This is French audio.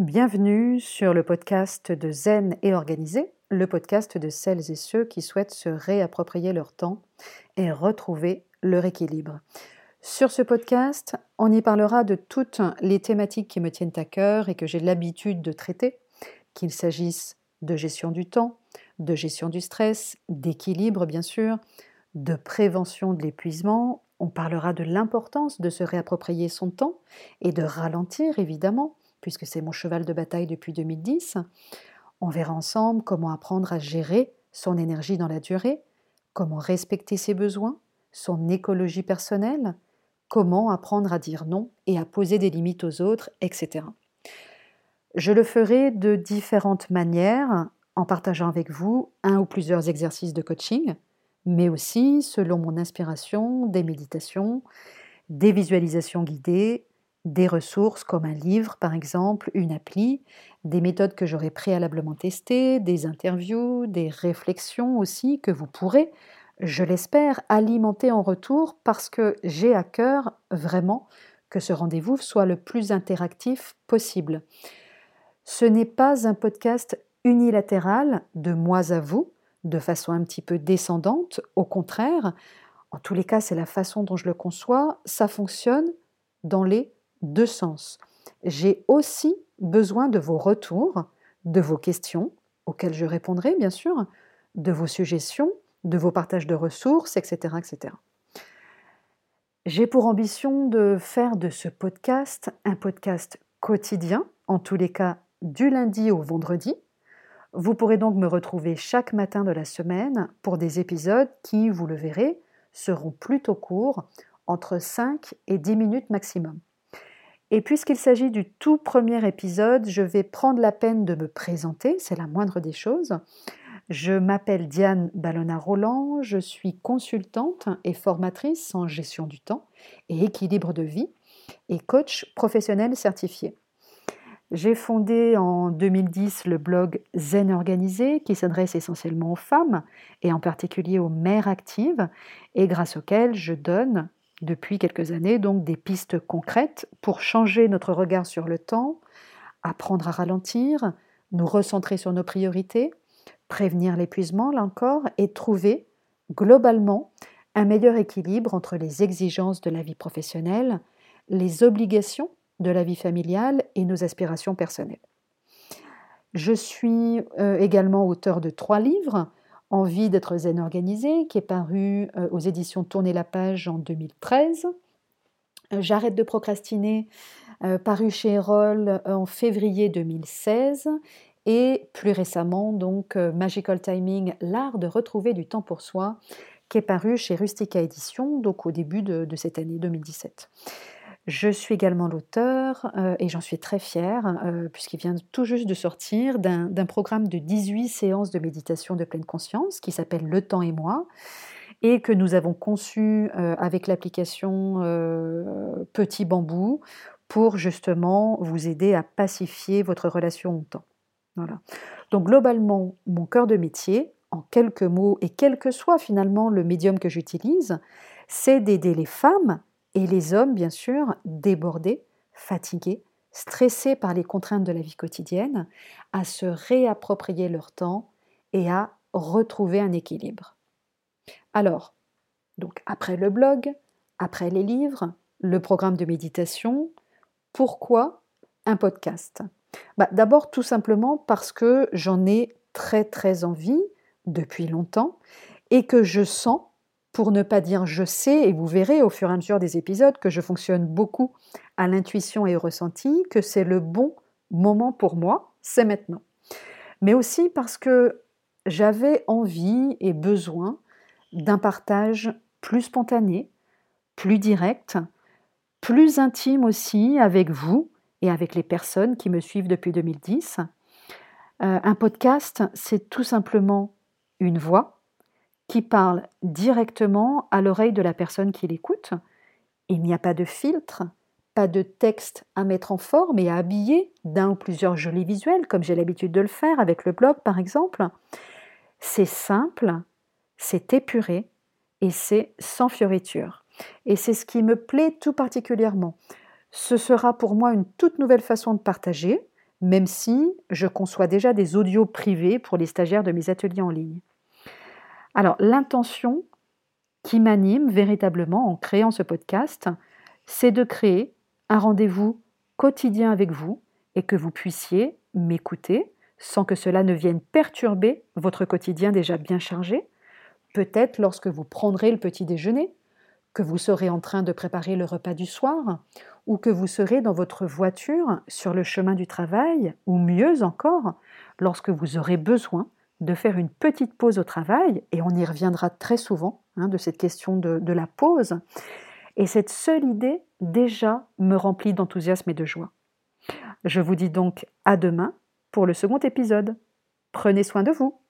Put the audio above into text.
Bienvenue sur le podcast de Zen et Organisé, le podcast de celles et ceux qui souhaitent se réapproprier leur temps et retrouver leur équilibre. Sur ce podcast, on y parlera de toutes les thématiques qui me tiennent à cœur et que j'ai l'habitude de traiter, qu'il s'agisse de gestion du temps, de gestion du stress, d'équilibre bien sûr, de prévention de l'épuisement. On parlera de l'importance de se réapproprier son temps et de ralentir évidemment, puisque c'est mon cheval de bataille depuis 2010. On verra ensemble comment apprendre à gérer son énergie dans la durée, comment respecter ses besoins, son écologie personnelle, comment apprendre à dire non et à poser des limites aux autres, etc. Je le ferai de différentes manières en partageant avec vous un ou plusieurs exercices de coaching, mais aussi selon mon inspiration, des méditations, des visualisations guidées, des ressources comme un livre par exemple, une appli, des méthodes que j'aurai préalablement testées, des interviews, des réflexions aussi que vous pourrez je l'espère, alimenter en retour parce que j'ai à cœur vraiment que ce rendez-vous soit le plus interactif possible. Ce n'est pas un podcast unilatéral de moi à vous, de façon un petit peu descendante, au contraire, en tous les cas c'est la façon dont je le conçois, ça fonctionne dans les deux sens. J'ai aussi besoin de vos retours, de vos questions, auxquelles je répondrai bien sûr, de vos suggestions, de vos partages de ressources, etc. etc. J'ai pour ambition de faire de ce podcast un podcast quotidien, en tous les cas du lundi au vendredi. Vous pourrez donc me retrouver chaque matin de la semaine pour des épisodes qui, vous le verrez, seront plutôt courts, entre 5 et 10 minutes maximum. Et puisqu'il s'agit du tout premier épisode, je vais prendre la peine de me présenter, c'est la moindre des choses. Je m'appelle Diane Ballona-Roland, je suis consultante et formatrice en gestion du temps et équilibre de vie et coach professionnel certifié. J'ai fondé en 2010 le blog Zen Organisé qui s'adresse essentiellement aux femmes et en particulier aux mères actives et grâce auquel je donne depuis quelques années donc des pistes concrètes pour changer notre regard sur le temps, apprendre à ralentir, nous recentrer sur nos priorités prévenir l'épuisement, là encore, et trouver globalement un meilleur équilibre entre les exigences de la vie professionnelle, les obligations de la vie familiale et nos aspirations personnelles. Je suis euh, également auteur de trois livres, Envie d'être zen organisé, qui est paru euh, aux éditions Tourner la page en 2013. Euh, J'arrête de procrastiner, paru chez Erol en février 2016 et plus récemment donc euh, Magical Timing, l'art de retrouver du temps pour soi, qui est paru chez Rustica Édition, donc au début de, cette année 2017. Je suis également l'auteur, euh, et j'en suis très fière, euh, puisqu'il vient tout juste de sortir, d'un programme de 18 séances de méditation de pleine conscience qui s'appelle Le temps et moi, et que nous avons conçu avec l'application Petit Bambou pour justement vous aider à pacifier votre relation au temps. Donc globalement, mon cœur de métier, en quelques mots, et quel que soit finalement le médium que j'utilise, c'est d'aider les femmes et les hommes, bien sûr, débordés, fatigués, stressés par les contraintes de la vie quotidienne, à se réapproprier leur temps et à retrouver un équilibre. Alors, donc après le blog, après les livres, le programme de méditation, pourquoi un podcast? Bah, D'abord tout simplement parce que j'en ai très très envie depuis longtemps et que je sens, pour ne pas dire je sais, et vous verrez au fur et à mesure des épisodes que je fonctionne beaucoup à l'intuition et au ressenti, que c'est le bon moment pour moi, c'est maintenant. Mais aussi parce que j'avais envie et besoin d'un partage plus spontané, plus direct, plus intime aussi avec vous, et avec les personnes qui me suivent depuis 2010. Euh, un podcast, c'est tout simplement une voix qui parle directement à l'oreille de la personne qui l'écoute. Il n'y a pas de filtre, pas de texte à mettre en forme et à habiller d'un ou plusieurs jolis visuels, comme j'ai l'habitude de le faire avec le blog par exemple. C'est simple, c'est épuré et c'est sans fioriture. Et c'est ce qui me plaît tout particulièrement. Ce sera pour moi une toute nouvelle façon de partager, même si je conçois déjà des audios privés pour les stagiaires de mes ateliers en ligne. Alors, l'intention qui m'anime véritablement en créant ce podcast, c'est de créer un rendez-vous quotidien avec vous et que vous puissiez m'écouter sans que cela ne vienne perturber votre quotidien déjà bien chargé. Peut-être lorsque vous prendrez le petit déjeuner, que vous serez en train de préparer le repas du soir, ou que vous serez dans votre voiture sur le chemin du travail, ou mieux encore, lorsque vous aurez besoin de faire une petite pause au travail, et on y reviendra très souvent hein, de cette question de, de la pause. Et cette seule idée déjà me remplit d'enthousiasme et de joie. Je vous dis donc à demain pour le second épisode. Prenez soin de vous.